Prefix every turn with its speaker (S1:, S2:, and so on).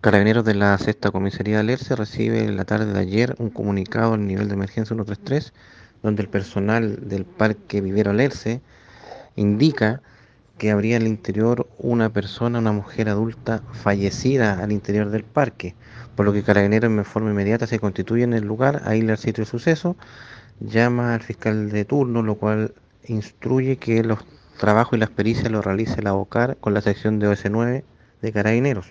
S1: Carabineros de la Sexta Comisaría de Alerce recibe en la tarde de ayer un comunicado al nivel de emergencia 133, donde el personal del Parque Vivero Alerce indica que habría al interior una persona, una mujer adulta fallecida al interior del parque, por lo que Carabineros en forma inmediata se constituye en el lugar, a ir al sitio de suceso, llama al fiscal de turno, lo cual instruye que los trabajos y las pericias los realice la OCAR con la sección de OS9 de Carabineros.